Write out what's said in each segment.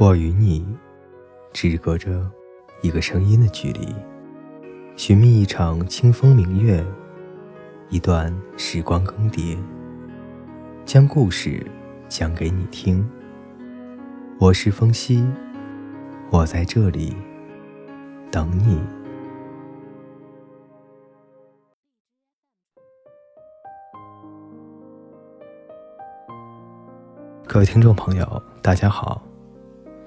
我与你只隔着一个声音的距离，寻觅一场清风明月，一段时光更迭，将故事讲给你听。我是风夕，我在这里等你。各位听众朋友，大家好。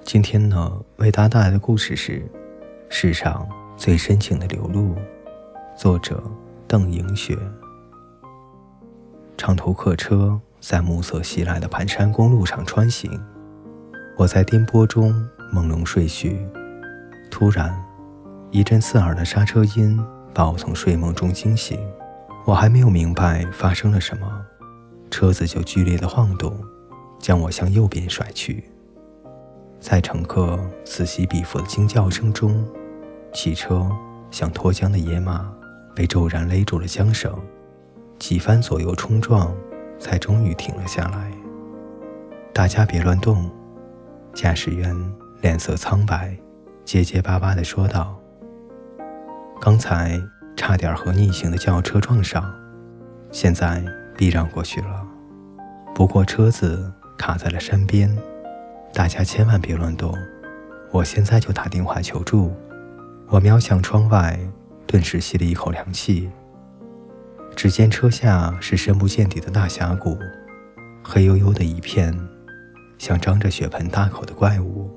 今天呢，为大家带来的故事是《世上最深情的流露》，作者邓莹雪。长途客车在暮色袭来的盘山公路上穿行，我在颠簸中朦胧睡去。突然，一阵刺耳的刹车音把我从睡梦中惊醒。我还没有明白发生了什么，车子就剧烈的晃动，将我向右边甩去。在乘客此起彼伏的惊叫声中，汽车像脱缰的野马，被骤然勒住了缰绳，几番左右冲撞，才终于停了下来。大家别乱动，驾驶员脸色苍白，结结巴巴地说道：“刚才差点和逆行的轿车撞上，现在避让过去了，不过车子卡在了山边。”大家千万别乱动！我现在就打电话求助。我瞄向窗外，顿时吸了一口凉气。只见车下是深不见底的大峡谷，黑黝黝的一片，像张着血盆大口的怪物。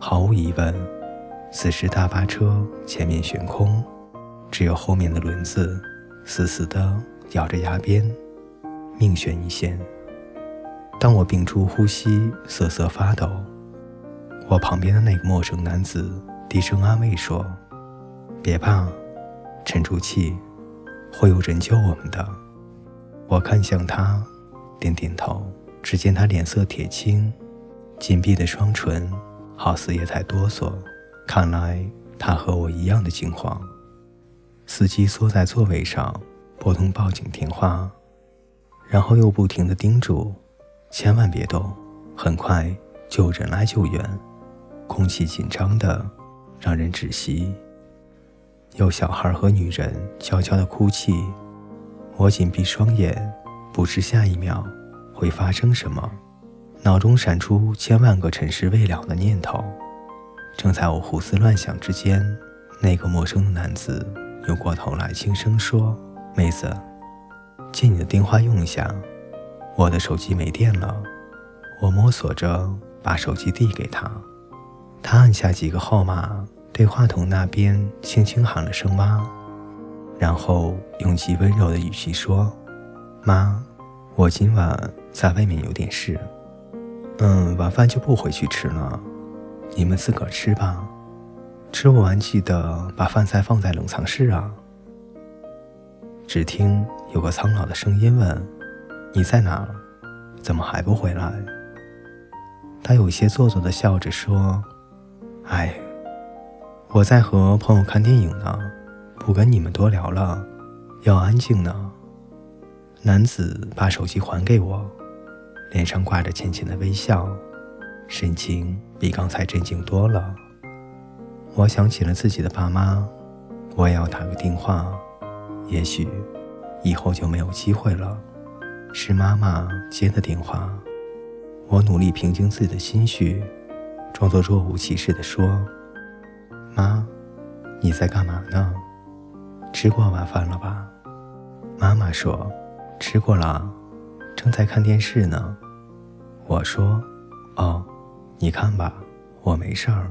毫无疑问，此时大巴车前面悬空，只有后面的轮子死死地咬着崖边，命悬一线。当我屏住呼吸，瑟瑟发抖，我旁边的那个陌生男子低声安慰说：“别怕，沉住气，会有人救我们的。”我看向他，点点头。只见他脸色铁青，紧闭的双唇好似也在哆嗦。看来他和我一样的惊慌。司机缩在座位上，拨通报警电话，然后又不停地叮嘱。千万别动，很快就有人来救援。空气紧张的让人窒息，有小孩和女人悄悄的哭泣。我紧闭双眼，不知下一秒会发生什么，脑中闪出千万个尘世未了的念头。正在我胡思乱想之间，那个陌生的男子扭过头来，轻声说：“妹子，借你的电话用一下。”我的手机没电了，我摸索着把手机递给他，他按下几个号码，对话筒那边轻轻喊了声“妈”，然后用极温柔的语气说：“妈，我今晚在外面有点事，嗯，晚饭就不回去吃了，你们自个儿吃吧，吃不完记得把饭菜放在冷藏室啊。”只听有个苍老的声音问。你在哪？怎么还不回来？他有些做作的笑着说：“哎，我在和朋友看电影呢，不跟你们多聊了，要安静呢。”男子把手机还给我，脸上挂着浅浅的微笑，神情比刚才镇静多了。我想起了自己的爸妈，我也要打个电话，也许以后就没有机会了。是妈妈接的电话，我努力平静自己的心绪，装作若无其事地说：“妈，你在干嘛呢？吃过晚饭了吧？”妈妈说：“吃过了，正在看电视呢。”我说：“哦，你看吧，我没事儿。”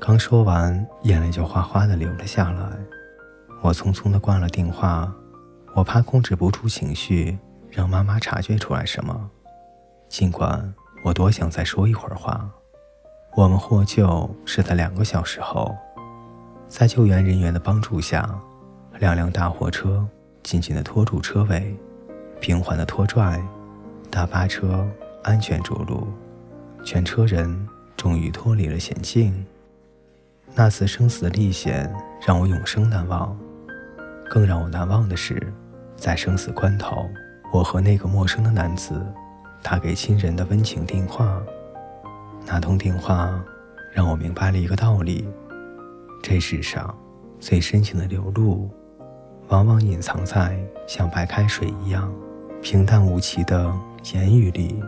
刚说完，眼泪就哗哗地流了下来。我匆匆地挂了电话，我怕控制不住情绪。让妈妈察觉出来什么？尽管我多想再说一会儿话。我们获救是在两个小时后，在救援人员的帮助下，两辆大货车紧紧地拖住车尾，平缓地拖拽，大巴车安全着陆，全车人终于脱离了险境。那次生死的历险让我永生难忘。更让我难忘的是，在生死关头。我和那个陌生的男子打给亲人的温情电话，那通电话让我明白了一个道理：这世上最深情的流露，往往隐藏在像白开水一样平淡无奇的言语里。